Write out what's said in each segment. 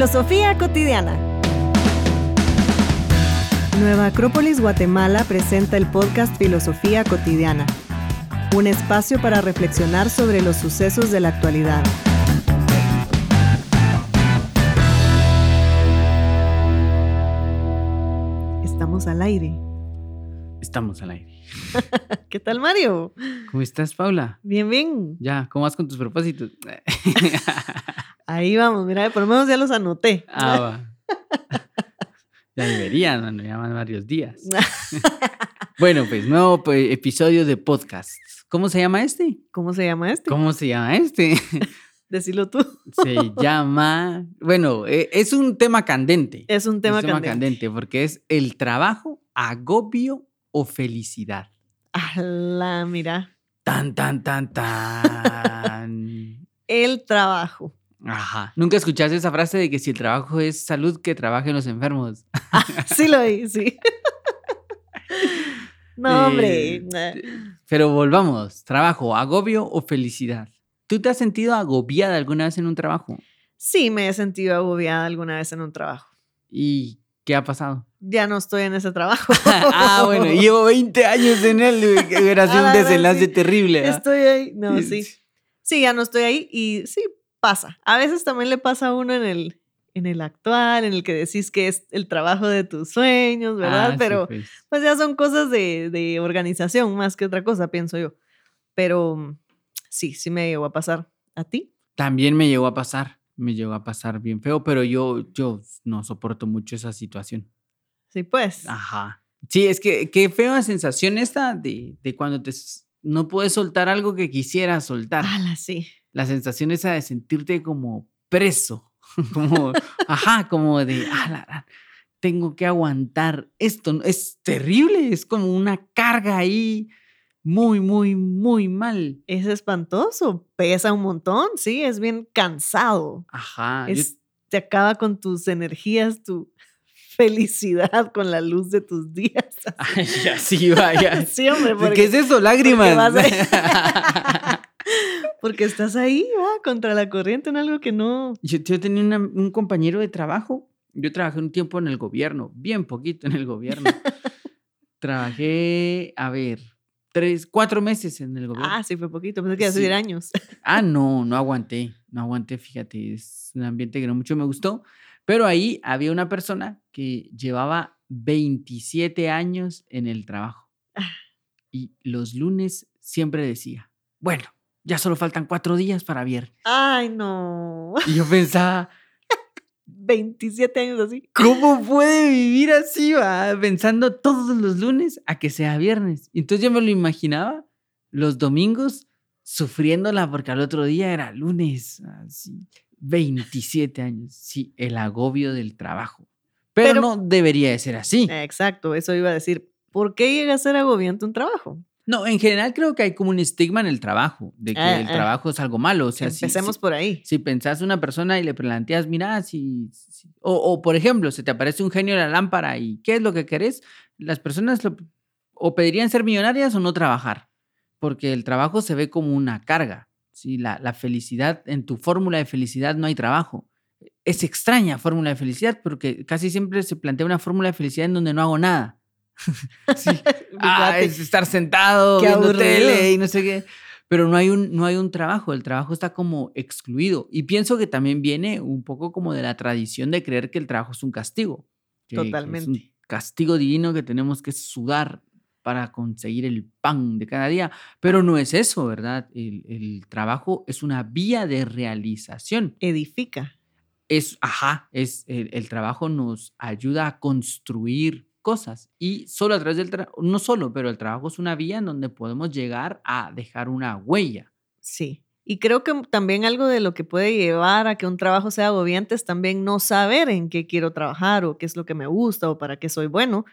Filosofía cotidiana. Nueva Acrópolis Guatemala presenta el podcast Filosofía cotidiana, un espacio para reflexionar sobre los sucesos de la actualidad. Estamos al aire. Estamos al aire. ¿Qué tal, Mario? ¿Cómo estás, Paula? Bien, bien. Ya, ¿cómo vas con tus propósitos? Ahí vamos, mira, por lo menos ya los anoté. ah, va. Ya deberían, mano, ya van varios días. bueno, pues nuevo pues, episodio de podcast. ¿Cómo se llama este? ¿Cómo se llama este? ¿Cómo se llama este? Decilo tú. Se llama, bueno, eh, es un tema candente. Es un tema, Es un tema candente. candente porque es el trabajo, agobio o felicidad. Ala, mira. Tan, tan, tan, tan. El trabajo. Ajá. ¿Nunca escuchaste esa frase de que si el trabajo es salud, que trabajen los enfermos? Sí lo oí, sí. No, hombre. Eh, Pero volvamos, trabajo, agobio o felicidad. ¿Tú te has sentido agobiada alguna vez en un trabajo? Sí, me he sentido agobiada alguna vez en un trabajo. ¿Y qué ha pasado? Ya no estoy en ese trabajo. ah, bueno, llevo 20 años en él, hubiera sido Ah, un verdad, desenlace sí. terrible. ¿ah? Estoy ahí. No, sí. Sí, ya no estoy ahí y sí, pasa. A veces también le pasa a uno en el, en el actual, en el que decís que es el trabajo de tus sueños, ¿verdad? Ah, sí, Pero pues. pues ya son cosas de, de organización más que otra cosa, pienso yo. Pero mm, sí, sí me llegó a pasar. ¿A ti? También me llegó a pasar, me llegó a pasar bien feo, pero yo, yo no soporto mucho esa situación. Sí, pues. Ajá. Sí, es que qué fea sensación esta de, de cuando te no puedes soltar algo que quisieras soltar. Ala, sí. La sensación esa de sentirte como preso, como, ajá, como de, "Ah, la- la, tengo que aguantar esto. Es terrible, es como una carga ahí muy, muy, muy mal. Es espantoso, pesa un montón, sí, es bien cansado. Ajá. yo- Es, te acaba con tus energías, tu felicidad, con la luz de tus días. Ay, así vaya. Sí, hombre, porque, ¿Qué es eso? Lágrimas. Porque estás ahí, va, contra la corriente en algo que no... Yo, yo tenía una- un compañero de trabajo. Yo trabajé un tiempo en el gobierno, bien poquito en el gobierno. trabajé, a ver, tres, cuatro meses en el gobierno. Ah, sí, fue poquito, pensé que iba a subir años. Ah, no, no aguanté, no aguanté, fíjate, es un ambiente que no mucho me gustó, pero ahí había una persona que llevaba 27 años en el trabajo Ah. y los lunes siempre decía, bueno, ya solo faltan cuatro días para viernes. Ay, no. Y yo pensaba, 27 años así. ¿cómo puede vivir así, va? Pensando todos los lunes a que sea viernes. Entonces yo me lo imaginaba los domingos sufriéndola porque al otro día era lunes, así, 27 años, sí, el agobio del trabajo. Pero, Pero- no debería de ser así. Exacto, eso iba a decir. ¿Por qué llega a ser agobiante un trabajo? No, en general creo que hay como un estigma en el trabajo, de que Ah, el ah. trabajo es algo malo. O sea, si- Empecemos si, por ahí. si pensás una persona y le planteas, mira, si, si- o, o, por ejemplo, se te aparece un genio en la lámpara y ¿qué es lo que querés? Las personas lo- o pedirían ser millonarias o no trabajar, porque el trabajo se ve como una carga. ¿sí? La, la felicidad, en tu fórmula de felicidad no hay trabajo. Es extraña fórmula de felicidad porque casi siempre se plantea una fórmula de felicidad en donde no hago nada. Sí. Ah, es estar sentado Qué viendo aburrido. tele y no sé qué. Pero no hay, un, no hay un trabajo, el trabajo está como excluido. Y pienso que también viene un poco como de la tradición de creer que el trabajo es un castigo. que- que es un Totalmente. castigo divino que tenemos que sudar para conseguir el pan de cada día. Pero no es eso, ¿verdad? El, el trabajo es una vía de realización. Edifica. Es, ajá, es, el, el trabajo nos ayuda a construir cosas y solo a través del trabajo, no solo, pero el trabajo es una vía en donde podemos llegar a dejar una huella. Sí. Y creo que también algo de lo que puede llevar a que un trabajo sea agobiante es también no saber en qué quiero trabajar o qué es lo que me gusta o para qué soy bueno.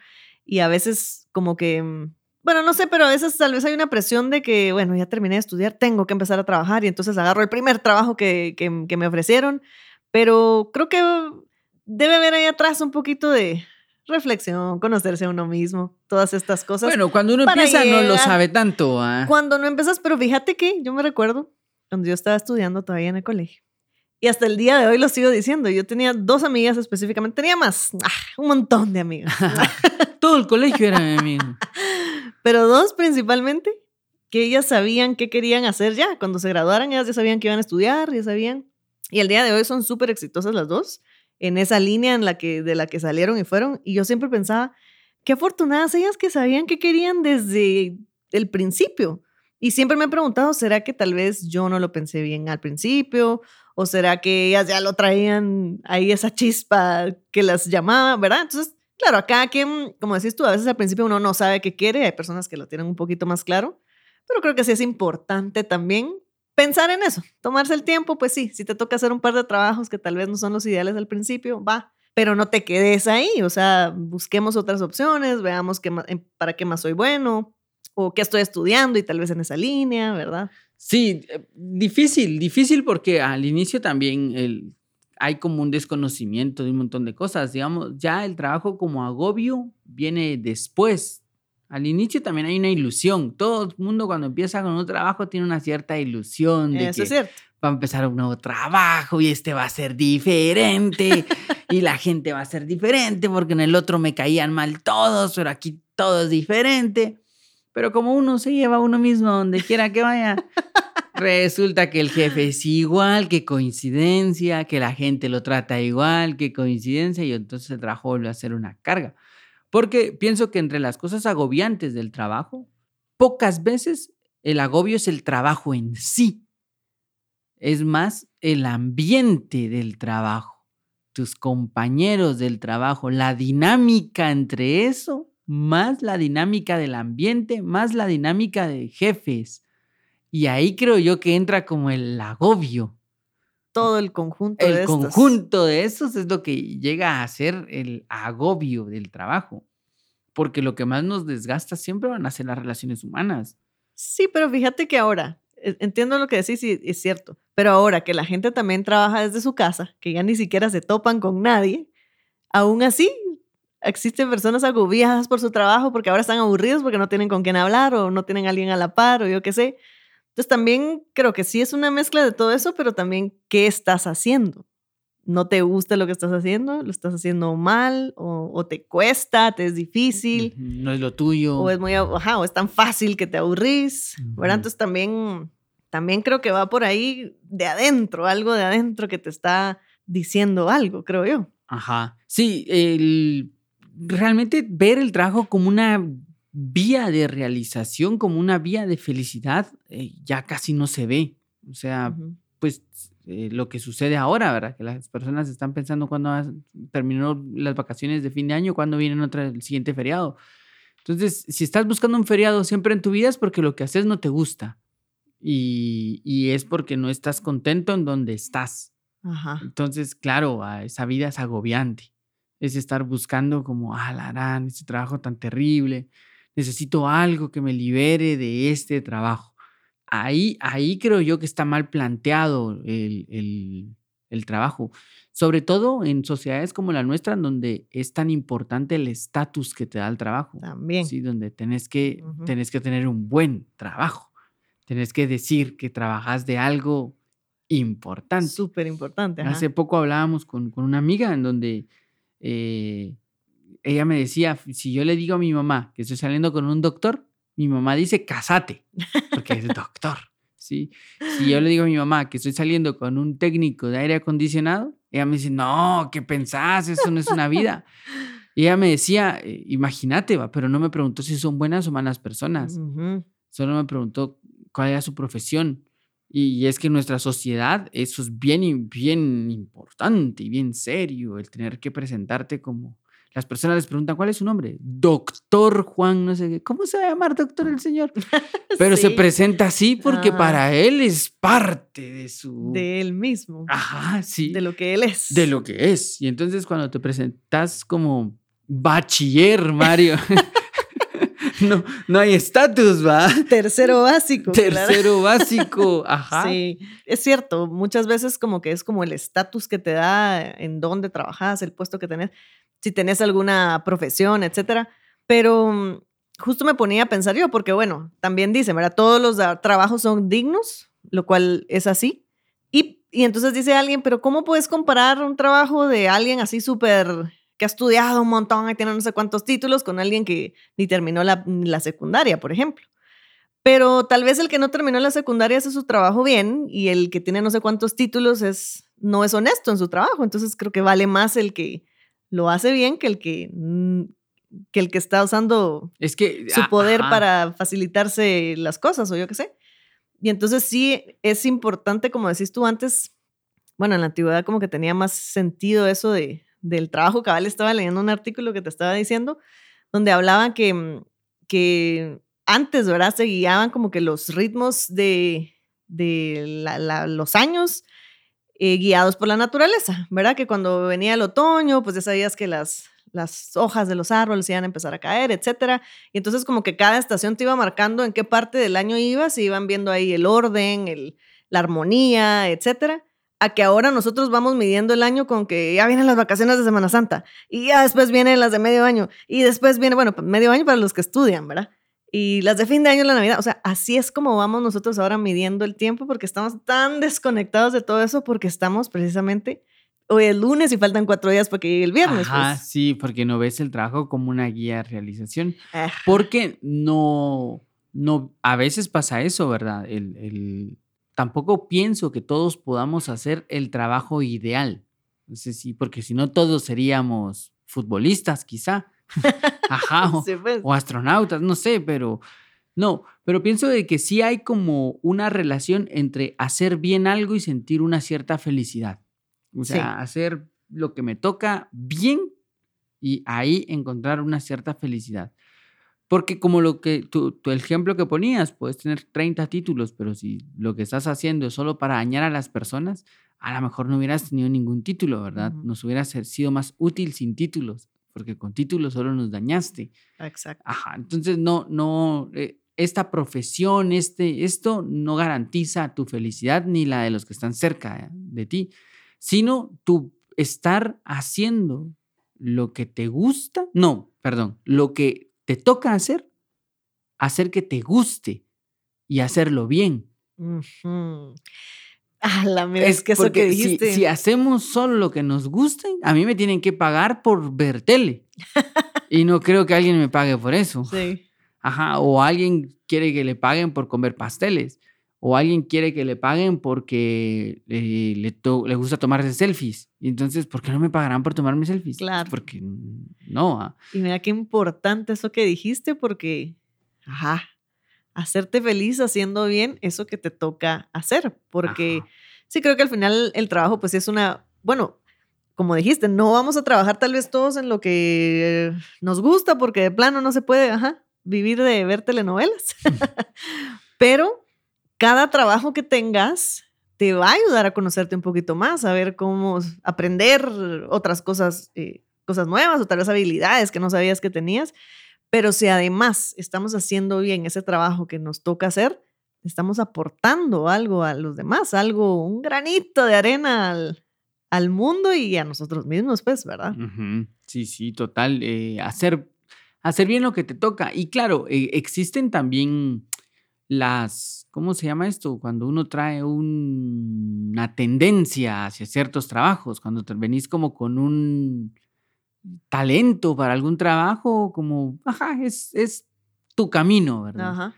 Y a veces como que, mm, bueno, no sé, pero a veces tal vez hay una presión de que, bueno, ya terminé de estudiar, tengo que empezar a trabajar y entonces agarro el primer trabajo que, que, que me ofrecieron. Pero creo que debe haber ahí atrás un poquito de reflexión, conocerse a uno mismo, todas estas cosas. Bueno, cuando uno empieza no lo llegar- sabe tanto. ¿ah? Cuando no empezas, pero fíjate que yo me recuerdo cuando yo estaba estudiando todavía en el colegio, Y hasta el día de hoy lo sigo diciendo. Yo tenía dos amigas específicamente, tenía más, ah, un montón de amigas. Todo el colegio era mi amigo. Pero dos principalmente, que ellas sabían qué querían hacer ya. Cuando se graduaran, ellas ya sabían que iban a estudiar, ya sabían. Y el día de hoy son súper exitosas las dos en esa línea en la que, de la que salieron y fueron. Y yo siempre pensaba, qué afortunadas ellas que sabían qué querían desde el principio. Y siempre me he preguntado, ¿será que tal vez yo no lo pensé bien al principio? ¿O será que ellas ya lo traían ahí esa chispa que las llamaba, verdad? Entonces, claro, acá quien, como decís tú, a veces al principio uno no sabe qué quiere, hay personas que lo tienen un poquito más claro, pero creo que sí es importante también pensar en eso, tomarse el tiempo, pues sí, si te toca hacer un par de trabajos que tal vez no son los ideales al principio, va, pero no te quedes ahí, o sea, busquemos otras opciones, veamos qué, para qué más soy bueno, o qué estoy estudiando y tal vez en esa línea, ¿verdad? Sí, eh, difícil, difícil porque al inicio también hay como un desconocimiento de un montón de cosas, digamos, ya el trabajo como agobio viene después. Al inicio también hay una ilusión. Todo el mundo cuando empieza con un trabajo tiene una cierta ilusión de Eso que es cierto. va a empezar un nuevo trabajo y este va a ser diferente y la gente va a ser diferente porque en el otro me caían mal todos, pero aquí todo es diferente. Pero como uno se lleva a uno mismo donde quiera que vaya, resulta que el jefe es igual, que coincidencia, que la gente lo trata igual, que coincidencia, y entonces el trabajo vuelve a ser una carga. Porque pienso que entre las cosas agobiantes del trabajo, pocas veces el agobio es el trabajo en sí. Es más el ambiente del trabajo, tus compañeros del trabajo, la dinámica entre eso más la dinámica del ambiente, más la dinámica de jefes. Y ahí creo yo que entra como el agobio. Todo el conjunto el de estos. conjunto de esos es lo que llega a ser el agobio del trabajo. Porque lo que más nos desgasta siempre van a ser las relaciones humanas. Sí, pero fíjate que ahora, e- entiendo lo que decís y es cierto, pero ahora que la gente también trabaja desde su casa, que ya ni siquiera se topan con nadie, aún así existen personas agobiadas por su trabajo porque ahora están aburridos porque no tienen con quién hablar o no tienen a alguien a la par o yo qué sé. Entonces también creo que sí es una mezcla de todo eso, pero también qué estás haciendo. ¿No te gusta lo que estás haciendo? ¿Lo estás haciendo mal? ¿O, o te cuesta? ¿Te es difícil? No es lo tuyo. o es muy ajá, o es tan fácil que te aburrís, ¿verdad? Ujú. Entonces también también creo que va por ahí de adentro, algo de adentro que te está diciendo algo, creo yo. Ajá. Sí, el, realmente ver el trabajo como una vía de realización, como una vía de felicidad, eh, ya casi no se ve. O sea, pues eh, lo que sucede ahora, ¿verdad? Que las personas están pensando cuándo terminó las vacaciones de fin de año, cuándo viene otra, el siguiente feriado. Entonces, si estás buscando un feriado siempre en tu vida es porque lo que haces no te gusta. Y, y es porque no estás contento en donde estás. Ajá. Entonces, claro, a esa vida es agobiante. Es estar buscando como, ah, la harán, este trabajo tan terrible. Necesito algo que me libere de este trabajo. Ahí, ahí creo yo que está mal planteado el, el- el trabajo. Sobre todo en sociedades como la nuestra, en donde es tan importante el estatus que te da el trabajo. También. Sí, donde tenés que, tenés que tener un buen trabajo. Tenés que decir que trabajas de algo importante. Súper importante. Hace poco hablábamos con, con una amiga en donde eh, ella me decía, si yo le digo a mi mamá que estoy saliendo con un doctor, mi mamá dice, casate, porque es doctor. ¿sí? Si yo le digo a mi mamá que estoy saliendo con un técnico de aire acondicionado, ella me dice, no, ¿qué pensás? Eso no es una vida. Y ella me decía, eh, imagínate, va, pero no me preguntó si son buenas o malas personas. Solo me preguntó cuál era su profesión. Y es que en nuestra sociedad eso es bien, bien importante y bien serio, el tener que presentarte como... Las personas les preguntan, ¿cuál es su nombre? Doctor Juan, no sé qué. ¿Cómo se va a llamar doctor el señor? Pero se presenta así porque Ajá. para él es parte de su... de él mismo, Ajá, sí. de lo que él es. de lo que es. Y entonces cuando te presentas como bachiller, Mario, no, no hay estatus, ¿va? Tercero básico. claro. Tercero básico, ajá. Sí, es cierto, muchas veces como que es como el estatus que te da en dónde trabajas, el puesto que tenés, si tenés alguna profesión, etcétera. Pero mm, justo me ponía a pensar yo, porque bueno, también dicen, ¿verdad? Todos los trabajos son dignos, lo cual es así. Y y entonces dice alguien, pero ¿cómo puedes comparar un trabajo de alguien así súper que ha estudiado un montón y tiene no sé cuántos títulos con alguien que ni terminó la, la secundaria, por ejemplo? Pero tal vez el que no terminó la secundaria hace su trabajo bien y el que tiene no sé cuántos títulos es, no es honesto en su trabajo. Entonces creo que vale más el que lo hace bien que el que, que, el que está usando es que, su poder para facilitarse las cosas o yo qué sé. Y entonces sí es importante, como decís tú antes, bueno, en la antigüedad como que tenía más sentido eso de, del trabajo. Cabal estaba leyendo un artículo que te estaba diciendo, donde hablaban que, que antes, ¿verdad? Se guiaban como que los ritmos de, de los años eh, guiados por la naturaleza, ¿verdad? Que cuando venía el otoño, pues ya sabías que las, las hojas de los árboles iban a empezar a caer, etcétera. Y entonces como que cada estación te iba marcando en qué parte del año ibas y iban viendo ahí el orden, el, la armonía, etcétera. A que ahora nosotros vamos midiendo el año con que ya vienen las vacaciones de Semana Santa y ya después vienen las de medio año y después viene, bueno, medio año para los que estudian, ¿verdad? Y las de fin de año, la Navidad. O sea, así es como vamos nosotros ahora midiendo el tiempo porque estamos tan desconectados de todo eso porque estamos precisamente hoy es lunes y faltan cuatro días para que llegue el viernes. Ah, pues. sí, porque no ves el trabajo como una guía de realización. Porque no, no, a veces pasa eso, ¿verdad? El, el, tampoco pienso que todos podamos hacer el trabajo ideal. No sé si, porque si no todos seríamos futbolistas, quizá Ajá, pues. o, astronautas, no sé, pero no, pero pienso de que sí hay como una relación entre hacer bien algo y sentir una cierta felicidad. O sea, hacer lo que me toca bien y ahí encontrar una cierta felicidad. Porque como lo que tu, tu, ejemplo que ponías, puedes tener 30 títulos, pero si lo que estás haciendo es solo para dañar a las personas, a lo mejor no hubieras tenido ningún título, ¿verdad? Nos hubiera sido más útil sin títulos porque con título solo nos dañaste. Exacto. Ajá, entonces no, no, eh, esta profesión, este, esto no garantiza tu felicidad ni la de los que están cerca de ti, sino tu estar haciendo lo que te gusta, no, perdón, lo que te toca hacer, hacer que te guste y hacerlo bien. Ah, la es que eso que dijiste. Si, hacemos solo lo que nos guste, a mí me tienen que pagar por ver tele. y no creo que alguien me pague por eso. Sí. Ajá, o alguien quiere que le paguen por comer pasteles. O alguien quiere que le paguen porque le, le, gusta tomarse selfies. Y entonces, ¿por qué no me pagarán por tomarme selfies? Pues claro. porque no. Ah. Y mira qué importante eso que dijiste, porque, ajá, hacerte feliz haciendo bien eso que te toca hacer, porque sí creo que al final el trabajo pues es una, bueno, como dijiste, no vamos a trabajar tal vez todos en lo que nos gusta porque de plano no se puede, ajá, vivir de ver telenovelas, pero cada trabajo que tengas te va a ayudar a conocerte un poquito más, a ver cómo aprender otras cosas, eh, cosas nuevas o tal vez habilidades que no sabías que tenías. Pero si además estamos haciendo bien ese trabajo que nos toca hacer, estamos aportando algo a los demás, algo, un granito de arena al, mundo y a nosotros mismos, pues, ¿verdad? Sí, sí, total. Eh, hacer, hacer bien lo que te toca. Y claro, eh, existen también las, ¿cómo se llama esto? Cuando uno trae una tendencia hacia ciertos trabajos, cuando te venís como con un talento para algún trabajo, como, ajá, es, es tu camino, ¿verdad?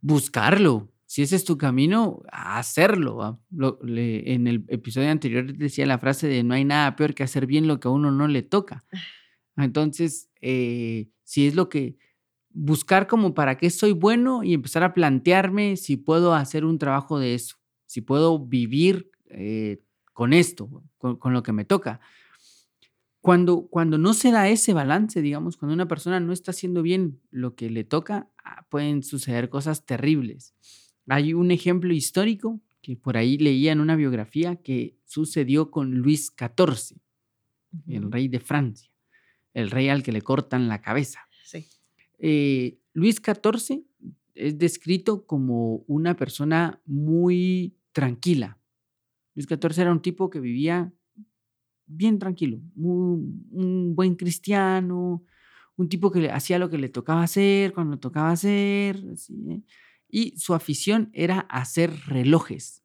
Buscarlo. Si ese es tu camino, hacerlo. en el episodio anterior decía la frase de no hay nada peor que hacer bien lo que a uno no le toca. Entonces, eh, si es lo que buscar como para qué soy bueno y empezar a plantearme si puedo hacer un trabajo de eso, si puedo vivir eh, con esto, con, lo que me toca. Cuando, cuando no se da ese balance, digamos, cuando una persona no está haciendo bien lo que le toca, ah, pueden suceder cosas terribles. Hay un ejemplo histórico que por ahí leía en una biografía que sucedió con Luis XIV, el rey de Francia, el rey al que le cortan la cabeza. Sí. Eh, Luis XIV es descrito como una persona muy tranquila. Luis XIV era un tipo que vivía bien tranquilo, un buen cristiano, un tipo que hacía lo que le tocaba hacer, cuando le tocaba hacer, ¿eh? y su afición era hacer relojes.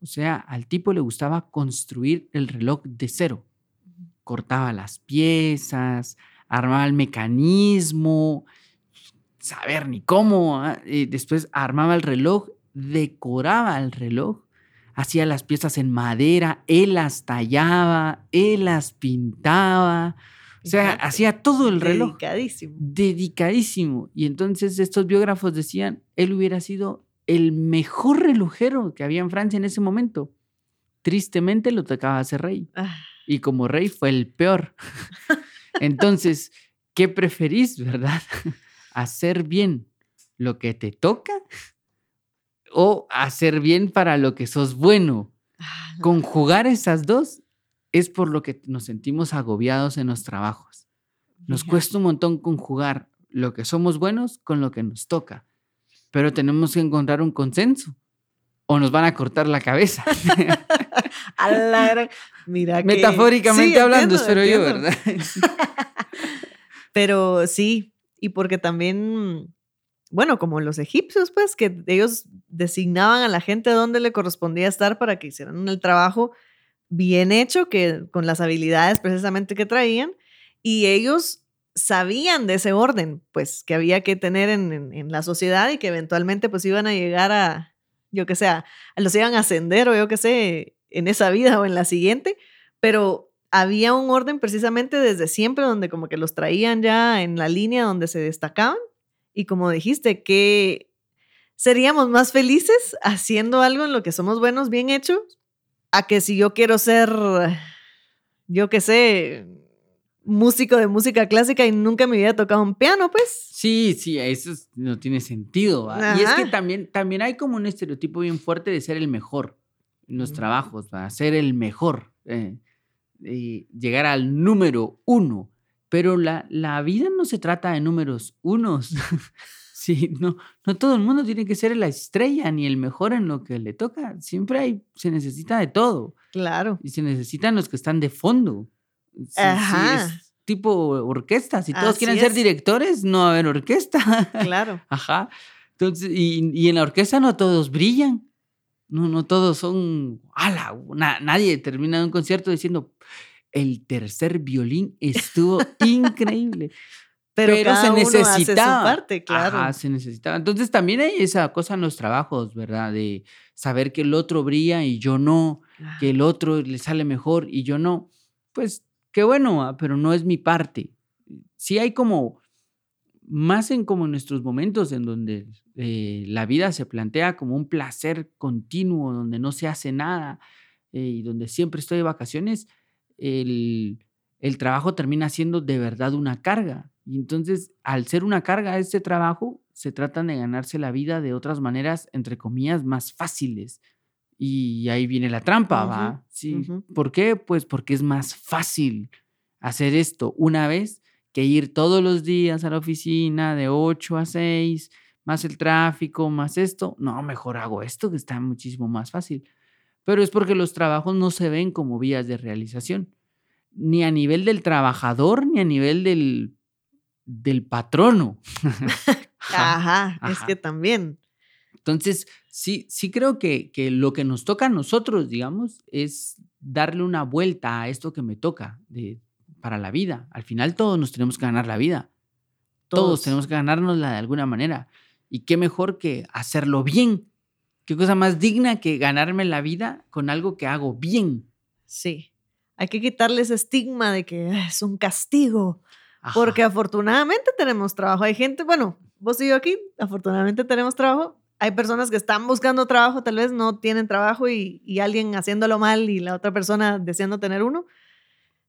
O sea, al tipo le gustaba construir el reloj de cero. Cortaba las piezas, armaba el mecanismo, saber ni cómo. Y después armaba el reloj, decoraba el reloj, hacía las piezas en madera, él las tallaba, él las pintaba. O sea, hacía todo el reloj. Dedicadísimo. Dedicadísimo. Y entonces estos biógrafos decían, él hubiera sido el mejor relojero que había en Francia en ese momento. Tristemente lo tocaba ser rey. Ah, Y como rey fue el peor. Entonces, ¿qué preferís, verdad? ¿Hacer bien lo que te toca o hacer bien para lo que sos bueno? ah, no. Conjugar esas dos es por lo que nos sentimos agobiados en los trabajos. Nos cuesta un montón conjugar lo que somos buenos con lo que nos toca, pero tenemos que encontrar un consenso o nos van a cortar la cabeza. A la Mira que- Metafóricamente Sí, hablando, entiendo, pero yo. ¿verdad? Pero sí, y porque también, bueno, como los egipcios, pues, que ellos designaban a la gente dónde le correspondía estar para que hicieran el trabajo bien hecho, que con las habilidades precisamente que traían, y ellos sabían de ese orden, pues, que había que tener en, en- la sociedad y que eventualmente, pues, iban a llegar a, yo que sé, a- los iban a ascender o yo que sé, en esa vida o en la siguiente, pero había un orden precisamente desde siempre donde como que los traían ya en la línea donde se destacaban y como dijiste que seríamos más felices haciendo algo en lo que somos buenos, bien hechos, a que si yo quiero ser, yo qué sé, músico de música clásica y nunca me había tocado un piano, pues. Sí, sí, eso es- no tiene sentido. ¿va? Y es que también, también hay como un estereotipo bien fuerte de ser el mejor en los Mm. trabajos, ¿va? ser el mejor, eh, y llegar al número uno. Pero la, la vida no se trata de números unos. sí, no, no todo el mundo tiene que ser la estrella ni el mejor en lo que le toca. Siempre hay, se necesita de todo. Claro. Y se necesitan los que están de fondo. Si Ajá. es tipo orquesta. Si todos Así quieren ser es. directores, no va a haber orquesta. Claro. Ajá. Entonces, y, y en la orquesta no todos brillan. No, no todos son. ¡Hala! Na- nadie termina un concierto diciendo. El tercer violín estuvo increíble. Pero, Pero, cada se uno hace su necesitaba. parte, claro. Ajá, se necesitaba. Entonces también hay esa cosa en los trabajos, ¿verdad? De saber que el otro brilla y yo no, que el otro le sale mejor y yo no. Pues qué bueno, ah, pero no es mi parte. Sí hay como, más en como en nuestros momentos en donde eh, la vida se plantea como un placer continuo, donde no se hace nada eh, y donde siempre estoy de vacaciones, el, el trabajo termina siendo de verdad una carga. Y entonces, al ser una carga este trabajo, se tratan de ganarse la vida de otras maneras, entre comillas, más fáciles. Y ahí viene la trampa, Ujú, ¿va? Sí. ¿Por qué? Pues porque es más fácil hacer esto una vez que ir todos los días a la oficina de 8 a 6, más el tráfico, más esto. No, mejor hago esto que está muchísimo más fácil. Pero es porque los trabajos no se ven como vías de realización, ni a nivel del trabajador, ni a nivel del, del patrono. Ajá. Ajá, es que también. Entonces, sí, sí creo que, que lo que nos toca a nosotros, digamos, es darle una vuelta a esto que me toca de, para la vida. Al final todos nos tenemos que ganar la vida. Todos, Todos. tenemos que ganárnosla de alguna manera. Y qué mejor que hacerlo bien. Qué cosa más digna que ganarme la vida con algo que hago bien. Sí. Hay que quitarle ese estigma de que "Ah, es un castigo. Ajá. Porque afortunadamente tenemos trabajo. Hay gente, bueno, vos y yo aquí, afortunadamente tenemos trabajo. Hay personas que están buscando trabajo, tal vez no tienen trabajo y, y alguien haciéndolo mal y la otra persona deseando tener uno.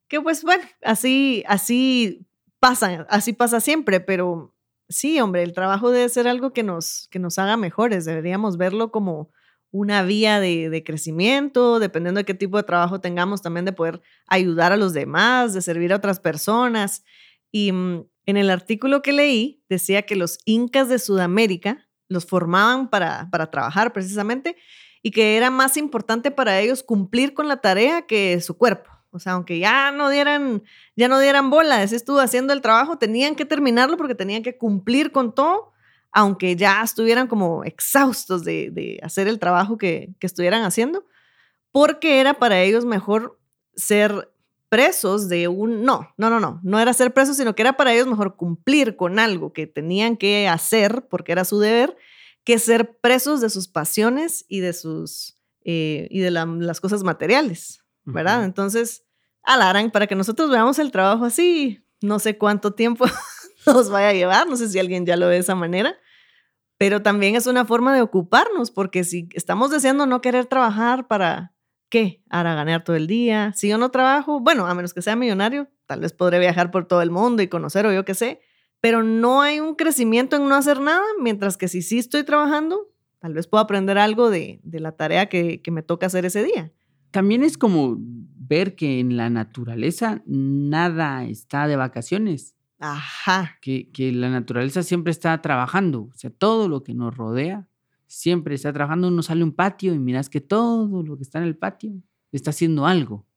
Que pues bueno, así, así pasa, así pasa siempre, pero sí, hombre, el trabajo debe ser algo que nos, que nos haga mejores. Deberíamos verlo como una vía de, de crecimiento, dependiendo de qué tipo de trabajo tengamos, también de poder ayudar a los demás, de servir a otras personas. Y mm, en el artículo que leí decía que los incas de Sudamérica los formaban para, para trabajar precisamente y que era más importante para ellos cumplir con la tarea que su cuerpo. O sea, aunque ya no dieran, ya no dieran bola, ese estuvo haciendo el trabajo, tenían que terminarlo porque tenían que cumplir con todo, aunque ya estuvieran como exhaustos de, hacer el trabajo que, que estuvieran haciendo, porque era para ellos mejor ser presos de un... No, no, no, no, no era ser presos, sino que era para ellos mejor cumplir con algo que tenían que hacer porque era su deber, que ser presos de sus pasiones y de sus... Eh, y de las cosas materiales, ¿verdad? Entonces, alarán, para que nosotros veamos el trabajo así, no sé cuánto tiempo nos vaya a llevar, no sé si alguien ya lo ve de esa manera, pero también es una forma de ocuparnos, porque si estamos deseando no querer trabajar para, ¿qué? Para ganar todo el día. Si yo no trabajo, bueno, a menos que sea millonario, tal vez podré viajar por todo el mundo y conocer o yo qué sé, pero no hay un crecimiento en no hacer nada, mientras que si sí estoy trabajando, tal vez puedo aprender algo de, de la tarea que, que me toca hacer ese día. También es como ver que en la naturaleza nada está de vacaciones. Ajá. Que, que, la naturaleza siempre está trabajando. O sea, todo lo que nos rodea siempre está trabajando. Uno sale a un patio y miras que todo lo que está en el patio está haciendo algo.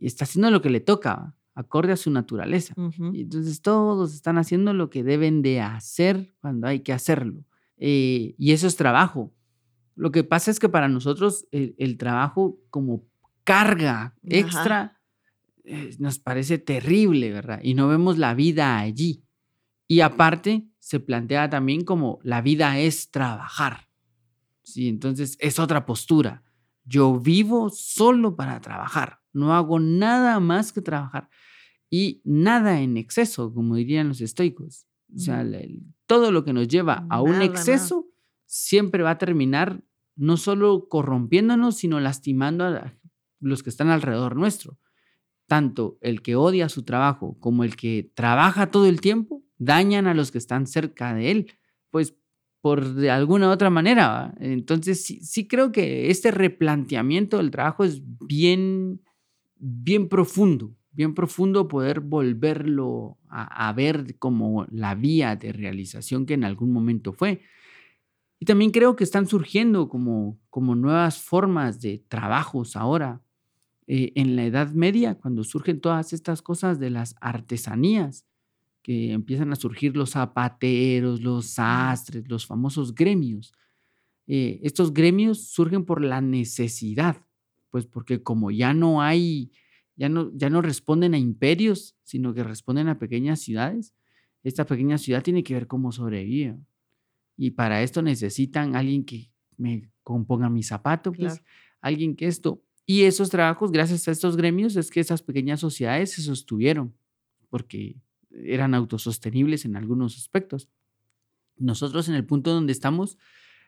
Está haciendo lo que le toca, acorde a su naturaleza. y entonces todos están haciendo lo que deben de hacer cuando hay que hacerlo. Eh, y eso es trabajo. Lo que pasa es que para nosotros el, el trabajo como carga extra eh, nos parece terrible, ¿verdad? Y no vemos la vida allí. Y aparte, se plantea también como la vida es trabajar. Sí, entonces es otra postura. Yo vivo solo para trabajar, no hago nada más que trabajar y nada en exceso, como dirían los estoicos. O sea, todo lo que nos lleva a un exceso siempre va a terminar no solo corrompiéndonos, sino lastimando a, los que están alrededor nuestro. Tanto el que odia su trabajo como el que trabaja todo el tiempo dañan a los que están cerca de él, pues por de alguna otra manera. Entonces sí, creo que este replanteamiento del trabajo es bien, bien profundo, bien profundo poder volverlo a, a ver como la vía de realización que en algún momento fue. Y también creo que están surgiendo como, como nuevas formas de trabajos ahora. Eh, en la Edad Media, cuando surgen todas estas cosas de las artesanías, que empiezan a surgir los zapateros, los sastres, los famosos gremios. Eh, estos gremios surgen por la necesidad, pues porque como ya no hay, ya no, ya no responden a imperios, sino que responden a pequeñas ciudades, esta pequeña ciudad tiene que ver cómo sobrevive. Y para esto necesitan alguien que me componga mi zapato, pues, alguien que esto. Y esos trabajos, gracias a estos gremios, es que esas pequeñas sociedades se sostuvieron, porque eran autosostenibles en algunos aspectos. Nosotros en el punto donde estamos,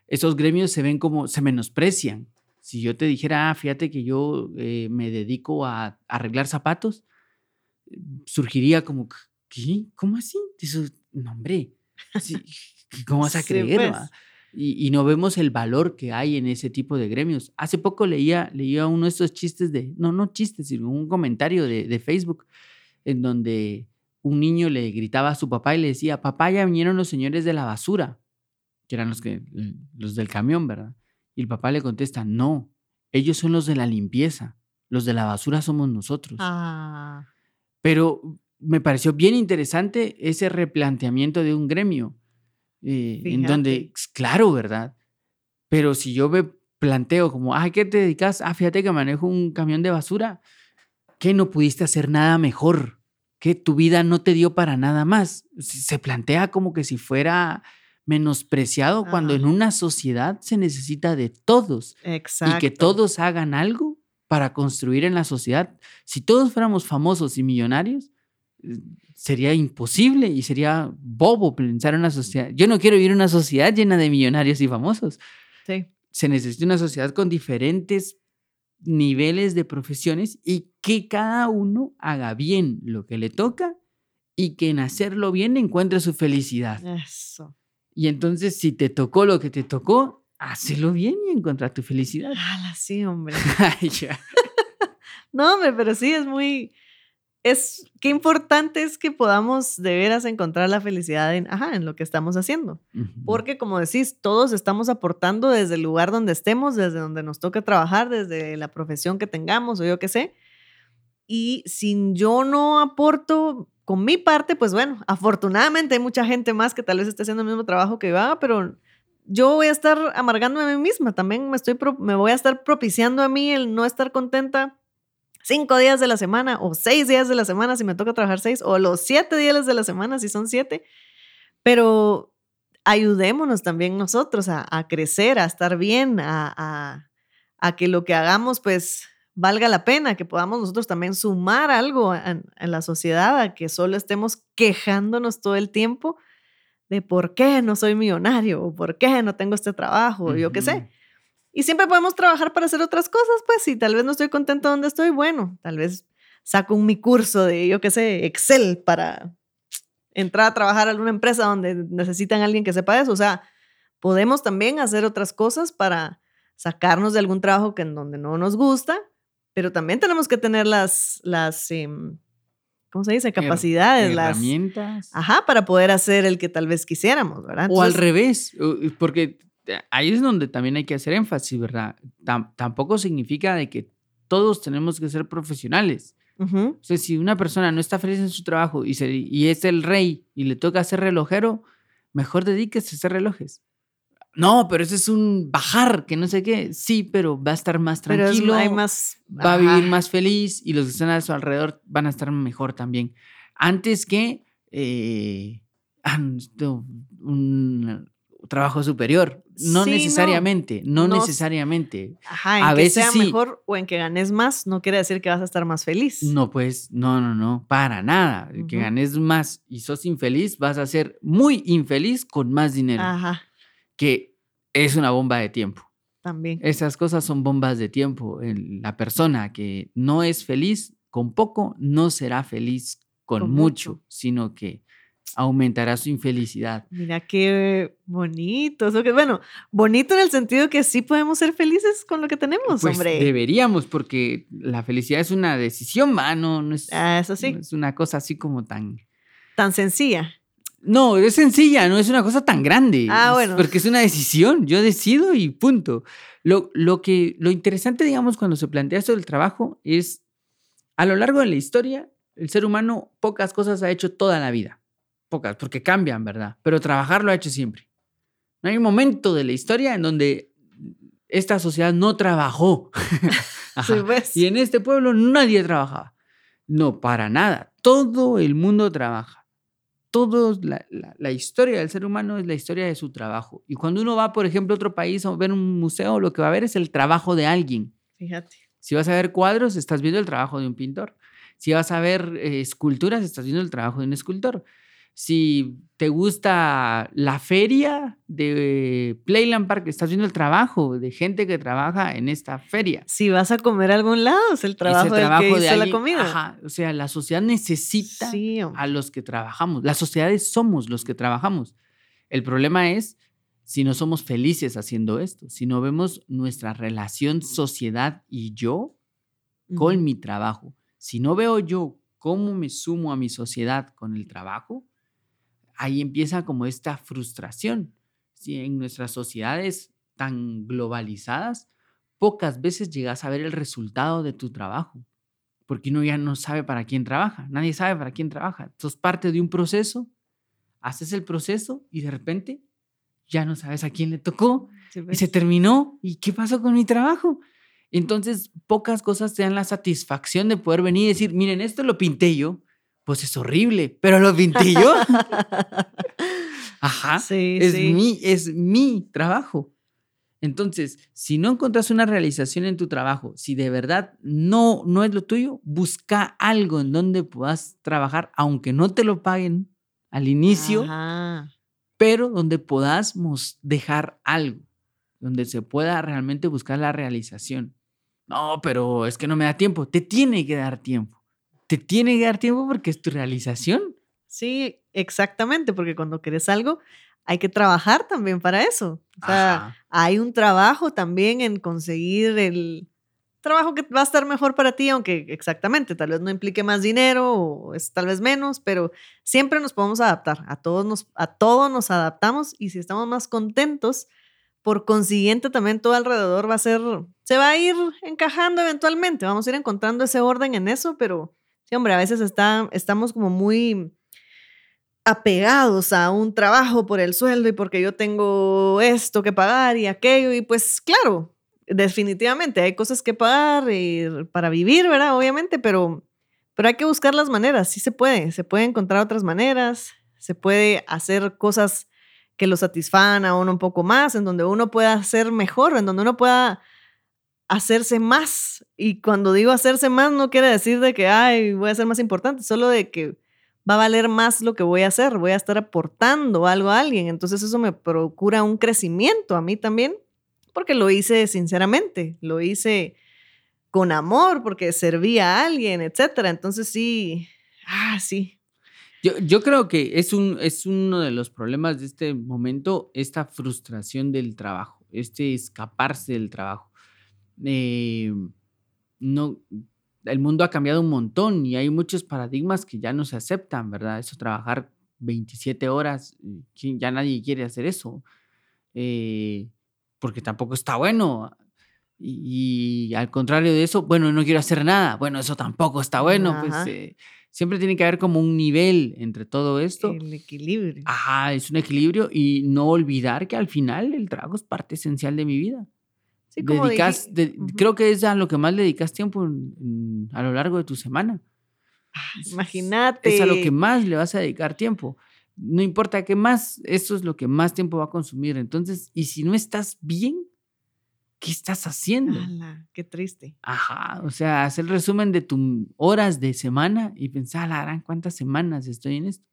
esos gremios se ven como, se menosprecian. Si yo te dijera, ah, fíjate que yo eh, me dedico a, arreglar zapatos, surgiría como, ¿qué? ¿Cómo así? Eso, no, hombre, ¿cómo vas a creer? Pues y, no vemos el valor que hay en ese tipo de gremios. Hace poco leía, leía uno de estos chistes de, no, no chistes, sino un comentario de, de Facebook en donde un niño le gritaba a su papá y le decía, papá, ya vinieron los señores de la basura, que eran los, que, los del camión, ¿verdad? Y el papá le contesta, no, ellos son los de la limpieza, los de la basura somos nosotros. Ah. Pero me pareció bien interesante ese replanteamiento de un gremio eh, en donde, claro, ¿verdad? Pero si yo me planteo como, ¿a qué te dedicas? Ah, fíjate que manejo un camión de basura. ¿Qué no pudiste hacer nada mejor? que tu vida no te dio para nada más? Se plantea como que si fuera menospreciado cuando en una sociedad se necesita de todos. Exacto. Y que todos hagan algo para construir en la sociedad. Si todos fuéramos famosos y millonarios, sería imposible y sería bobo pensar en una sociedad. Yo no quiero vivir en una sociedad llena de millonarios y famosos. Sí. Se necesita una sociedad con diferentes niveles de profesiones y que cada uno haga bien lo que le toca y que en hacerlo bien encuentre su felicidad. Eso. Y entonces, si te tocó lo que te tocó, hazlo bien y encuentra tu felicidad. Ah, sí, hombre. no, hombre, pero sí es muy, es qué importante es que podamos de veras encontrar la felicidad en, ajá, en lo que estamos haciendo. Porque como decís, todos estamos aportando desde el lugar donde estemos, desde donde nos toca trabajar, desde la profesión que tengamos o yo qué sé. Y si yo no aporto con mi parte, pues bueno, afortunadamente hay mucha gente más que tal vez esté haciendo el mismo trabajo que yo haga, pero yo voy a estar amargándome a mí misma, también me, estoy me voy a estar propiciando a mí el no estar contenta cinco días de la semana o seis días de la semana si me toca trabajar seis o los siete días de la semana si son siete, pero ayudémonos también nosotros a, crecer, a estar bien, a, que lo que hagamos pues valga la pena, que podamos nosotros también sumar algo en, la sociedad, a que solo estemos quejándonos todo el tiempo de por qué no soy millonario o por qué no tengo este trabajo, yo qué sé. Y siempre podemos trabajar para hacer otras cosas, pues si tal vez no estoy contento donde estoy, bueno, tal vez saco un mi curso de, yo qué sé, Excel para entrar a trabajar a alguna empresa donde necesitan a alguien que sepa eso. O sea, podemos también hacer otras cosas para sacarnos de algún trabajo que en donde no nos gusta, pero también tenemos que tener las, las em, ¿cómo se dice? Capacidades, las herramientas. Ajá, para poder hacer el que tal vez quisiéramos, ¿verdad? o al revés, porque ahí es donde también hay que hacer énfasis, ¿verdad? tampoco significa de que todos tenemos que ser profesionales. O sea, si una persona no está feliz en su trabajo y, se, y es el rey y le toca ser relojero, mejor dedíquese a hacer relojes. No, pero ese es un bajar, que no sé qué. Sí, pero va a estar más tranquilo. hay más, va a vivir más feliz y los que están a su alrededor van a estar mejor también. Antes que eh, un, trabajo superior. No necesariamente, no, necesariamente. Ajá, en a que veces sea mejor o en que ganes más, no quiere decir que vas a estar más feliz. No, pues, no, no, no, para nada. Que ganes más y sos infeliz, vas a ser muy infeliz con más dinero. Ajá. Que es una bomba de tiempo. También. Esas cosas son bombas de tiempo. La persona que no es feliz con poco, no será feliz con, mucho, sino que aumentará su infelicidad. Mira qué bonito. Eso que, bueno, bonito en el sentido que sí podemos ser felices con lo que tenemos, pues hombre. Deberíamos, porque la felicidad es una decisión, mano. No es, ah, eso sí. No es una cosa así como tan. Tan sencilla. No, es sencilla, no es una cosa tan grande. Ah, bueno. porque es una decisión. Yo decido y punto. Lo, lo, que, lo interesante, digamos, cuando se plantea esto del trabajo es a lo largo de la historia, el ser humano pocas cosas ha hecho toda la vida pocas, porque cambian, ¿verdad? Pero trabajar lo ha hecho siempre. No hay un momento de la historia en donde esta sociedad no trabajó. pues. Y en este pueblo nadie trabajaba. No, para nada. Todo el mundo trabaja. Todo, la, la, historia del ser humano es la historia de su trabajo. Y cuando uno va, por ejemplo, a otro país a ver un museo, lo que va a ver es el trabajo de alguien. Fíjate. Si vas a ver cuadros, estás viendo el trabajo de un pintor. Si vas a ver eh, esculturas, estás viendo el trabajo de un escultor si te gusta la feria de Playland Park, estás viendo el trabajo de gente que trabaja en esta feria. Si vas a comer a algún lado, es el trabajo, es que hizo de la comida. Ajá, o sea, la sociedad necesita a los que trabajamos. Las sociedades somos los que trabajamos. El problema es si no somos felices haciendo esto, si no vemos nuestra relación sociedad y yo con mi trabajo. Si no veo yo cómo me sumo a mi sociedad con el trabajo, ahí empieza como esta frustración. Si en nuestras sociedades tan globalizadas, pocas veces llegas a ver el resultado de tu trabajo, porque uno ya no sabe para quién trabaja, nadie sabe para quién trabaja. Sos parte de un proceso, haces el proceso y de repente ya no sabes a quién le tocó y se pues. terminó. ¿Y qué pasó con mi trabajo? Entonces, pocas cosas te dan la satisfacción de poder venir y decir, miren, esto lo pinté yo, pues es horrible, pero lo pinté yo. Ajá. Sí, es, Mi, es mi trabajo. Entonces, si no encuentras una realización en tu trabajo, si de verdad no, no es lo tuyo, busca algo en donde puedas trabajar, aunque no te lo paguen al inicio, pero donde podamos dejar algo, donde se pueda realmente buscar la realización. No, pero es que no me da tiempo. Te tiene que dar tiempo te tiene que dar tiempo porque es tu realización. Sí, exactamente, porque cuando quieres algo hay que trabajar también para eso. O sea, hay un trabajo también en conseguir el trabajo que va a estar mejor para ti, aunque exactamente, tal vez no implique más dinero o es tal vez menos, pero siempre nos podemos adaptar. A todos nos, a todos nos adaptamos y si estamos más contentos, por consiguiente también todo alrededor va a ser, se va a ir encajando eventualmente, vamos a ir encontrando ese orden en eso, pero Hombre, a veces está, estamos como muy, apegados a un trabajo por el sueldo y porque yo tengo esto que pagar y aquello. Y pues claro, definitivamente hay cosas que pagar para vivir, ¿verdad? Obviamente, pero, pero hay que buscar las maneras. Sí se puede, se puede encontrar otras maneras, se puede hacer cosas que lo satisfagan a uno un poco más, en donde uno pueda ser mejor, en donde uno pueda hacerse más. Y cuando digo hacerse más, no quiere decir de que, ay, voy a ser más importante, solo de que va a valer más lo que voy a hacer, voy a estar aportando algo a alguien. Entonces eso me procura un crecimiento a mí también, porque lo hice sinceramente, lo hice con amor, porque servía a alguien, etc. Entonces sí, ah, sí. Yo, yo creo que es, un, es uno de los problemas de este momento, esta frustración del trabajo, este escaparse del trabajo. Eh, no, el mundo ha cambiado un montón y hay muchos paradigmas que ya no se aceptan, ¿verdad? Eso, trabajar 27 horas, ya nadie quiere hacer eso, eh, porque tampoco está bueno. Y, al contrario de eso, bueno, no quiero hacer nada, bueno, eso tampoco está bueno, pues eh, siempre tiene que haber como un nivel entre todo esto. El equilibrio. Ajá, es un equilibrio y no olvidar que al final el trabajo es parte esencial de mi vida. Dedicas, Creo que es a lo que más le dedicas tiempo a lo largo de tu semana. Ah, imagínate. Es a lo que más le vas a dedicar tiempo. No importa qué más, eso es lo que más tiempo va a consumir. Entonces, y si no estás bien, ¿qué estás haciendo? qué triste. Ajá, o sea, hacer el resumen de tus horas de semana y pensar, la gran, ¿cuántas semanas estoy en esto?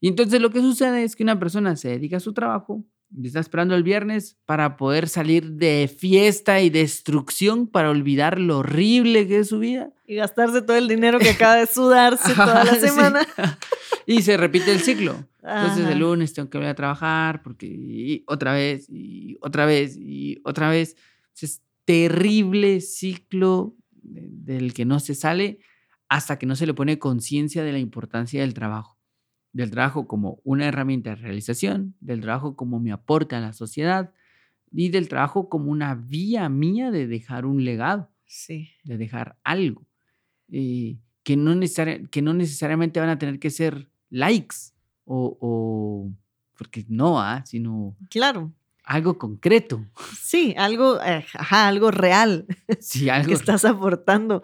Y entonces lo que sucede es que una persona se dedica a su trabajo, está esperando el viernes para poder salir de fiesta y destrucción para olvidar lo horrible que es su vida. Y gastarse todo el dinero que acaba de sudarse toda la semana. Y se repite el ciclo. Entonces el lunes tengo que volver a trabajar porque otra vez y otra vez y otra vez. Es terrible ciclo del que no se sale hasta que no se le pone conciencia de la importancia del trabajo del trabajo como una herramienta de realización, del trabajo como mi aporte a la sociedad y del trabajo como una vía mía de dejar un legado, sí. de dejar algo, eh, que, no que no necesariamente van a tener que ser likes o, porque no, ¿ah? sino claro. algo concreto. Sí, algo, eh, algo real sí, algo que estás aportando.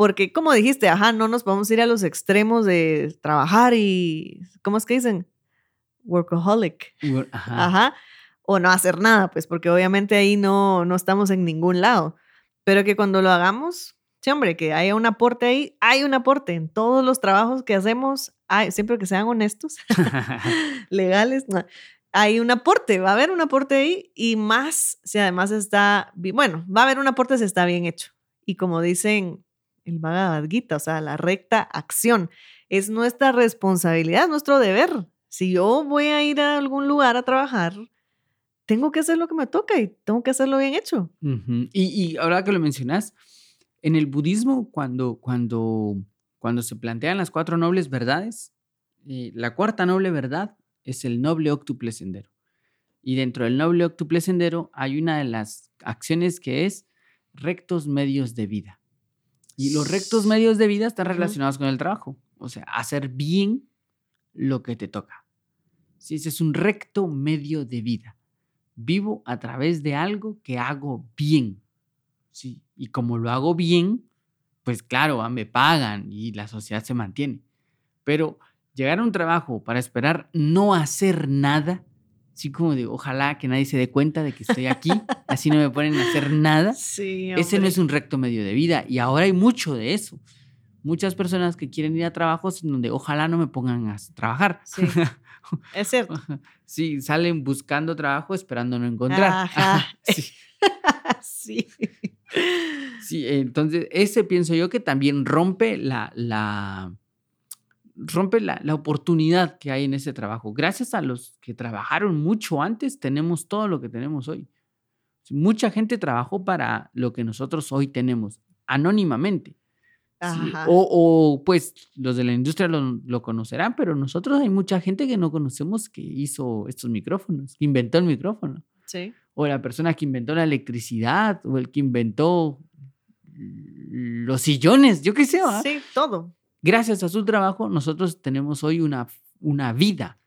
Porque, como dijiste, ajá, no nos vamos a ir a los extremos de trabajar y, ¿cómo es que dicen? Workaholic. Ajá. O no hacer nada, pues, porque obviamente ahí no, no estamos en ningún lado. Pero que cuando lo hagamos, sí, hombre, que haya un aporte ahí, hay un aporte en todos los trabajos que hacemos, hay, siempre que sean honestos, legales, hay un aporte, va a haber un aporte ahí y más si además está, bueno, va a haber un aporte si está bien hecho. Y como dicen el Bhagavad Gita, o sea, la recta acción. Es nuestra responsabilidad, nuestro deber. Si yo voy a ir a algún lugar a trabajar, tengo que hacer lo que me toca y tengo que hacerlo bien hecho. y, ahora que lo mencionas, en el budismo, cuando, cuando, cuando se plantean las cuatro nobles verdades, eh, la cuarta noble verdad es el noble octuple sendero. Y dentro del noble octuple sendero hay una de las acciones que es rectos medios de vida. Y los rectos medios de vida están relacionados con el trabajo. O sea, hacer bien lo que te toca. Si ese es un recto medio de vida. Vivo a través de algo que hago bien. ¿sí? Y como lo hago bien, pues claro, ah, me pagan y la sociedad se mantiene. Pero llegar a un trabajo para esperar no hacer nada, así como de ojalá que nadie se dé cuenta de que estoy aquí, así no me ponen a hacer nada. Ese no es un recto medio de vida y ahora hay mucho de eso. Muchas personas que quieren ir a trabajos donde ojalá no me pongan a trabajar. Sí. es cierto. Sí, salen buscando trabajo esperando no encontrar. Ajá. sí. sí. Sí, entonces ese pienso yo que también rompe la, la, rompe la, oportunidad que hay en ese trabajo. Gracias a los que trabajaron mucho antes, tenemos todo lo que tenemos hoy. Mucha gente trabajó para lo que nosotros hoy tenemos, anónimamente. O, pues los de la industria lo, conocerán, pero nosotros hay mucha gente que no conocemos que hizo estos micrófonos, que inventó el micrófono. Sí. O la persona que inventó la electricidad, o el que inventó los sillones, yo qué sé. Sí, todo gracias a su trabajo, nosotros tenemos hoy una, una vida.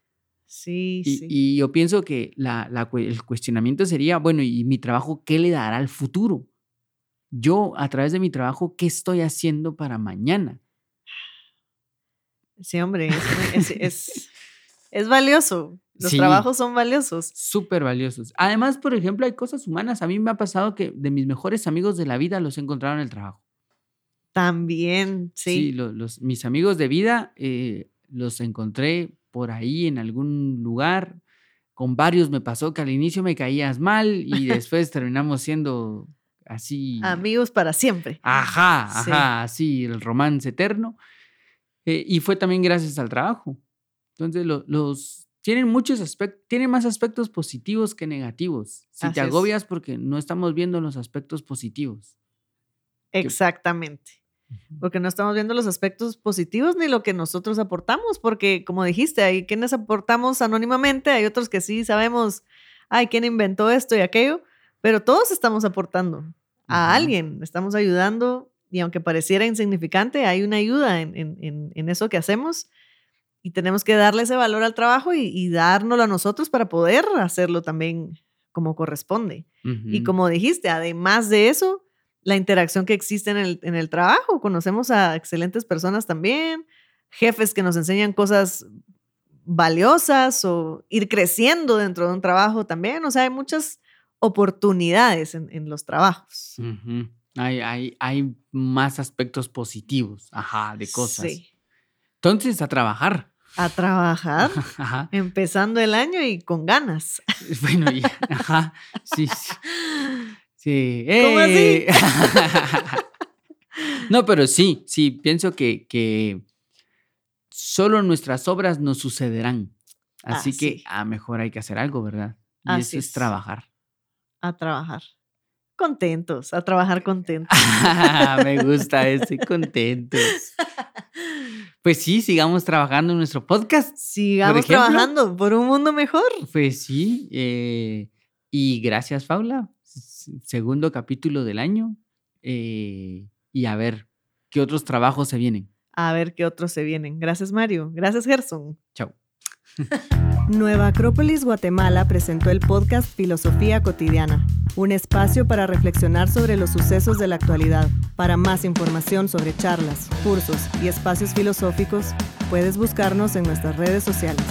Sí, Y, sí. y yo pienso que la, la cue- el cuestionamiento sería, bueno, ¿y mi trabajo qué le dará al futuro? Yo, a través de mi trabajo, ¿qué estoy haciendo para mañana? Sí, hombre, es, es, es- es valioso. Los Sí. trabajos son valiosos. Súper valiosos. Además, por ejemplo, hay cosas humanas. A mí me ha pasado que de mis mejores amigos de la vida los he encontrado en el trabajo. También, Sí, sí. lo- los, mis amigos de vida eh, los encontré por ahí en algún lugar. Con varios me pasó que al inicio me caías mal y después terminamos siendo así. Amigos para siempre. Ajá, Sí. ajá, así, el romance eterno. Eh, y fue también gracias al trabajo. Entonces, lo- los tienen muchos aspectos, tienen más aspectos positivos que negativos. Si Así te es. agobias porque no estamos viendo los aspectos positivos. Exactamente. Porque no estamos viendo los aspectos positivos ni lo que nosotros aportamos, porque como dijiste, hay quienes aportamos anónimamente, hay otros que sí sabemos, ay, quién inventó esto y aquello, pero todos estamos aportando a alguien, estamos ayudando y aunque pareciera insignificante, hay una ayuda en, en- en- en eso que hacemos y tenemos que darle ese valor al trabajo y, y dárnoslo a nosotros para poder hacerlo también como corresponde. Y como dijiste, además de eso, la interacción que existe en el, en el trabajo. Conocemos a excelentes personas también, jefes que nos enseñan cosas valiosas o ir creciendo dentro de un trabajo también. O sea, hay muchas oportunidades en, en los trabajos. Hay, hay, hay más aspectos positivos, ajá, de cosas. Sí. Entonces, a trabajar. A trabajar, Ajá. empezando el año y con ganas. Bueno, y- ajá. Sí, sí. Sí. ¿Cómo así? ¡eh! no, pero sí, sí, pienso que, que solo nuestras obras nos sucederán. Así Ah, que sí. a mejor hay que hacer algo, ¿verdad? Y Así eso es es. trabajar. A trabajar. Contentos, a trabajar contentos. Me gusta ese, contentos. Pues sí, sigamos trabajando en nuestro podcast. Sigamos ejemplo? trabajando por un mundo mejor. Pues sí, eh, y gracias, Paula. Segundo capítulo del año. eh, y a ver qué otros trabajos se vienen. A ver qué otros se vienen. Gracias, Mario. Gracias, Gerson. Chao. Nueva Acrópolis Guatemala presentó el podcast Filosofía Cotidiana, un espacio para reflexionar sobre los sucesos de la actualidad. Para más información sobre charlas, cursos y espacios filosóficos, puedes buscarnos en nuestras redes sociales.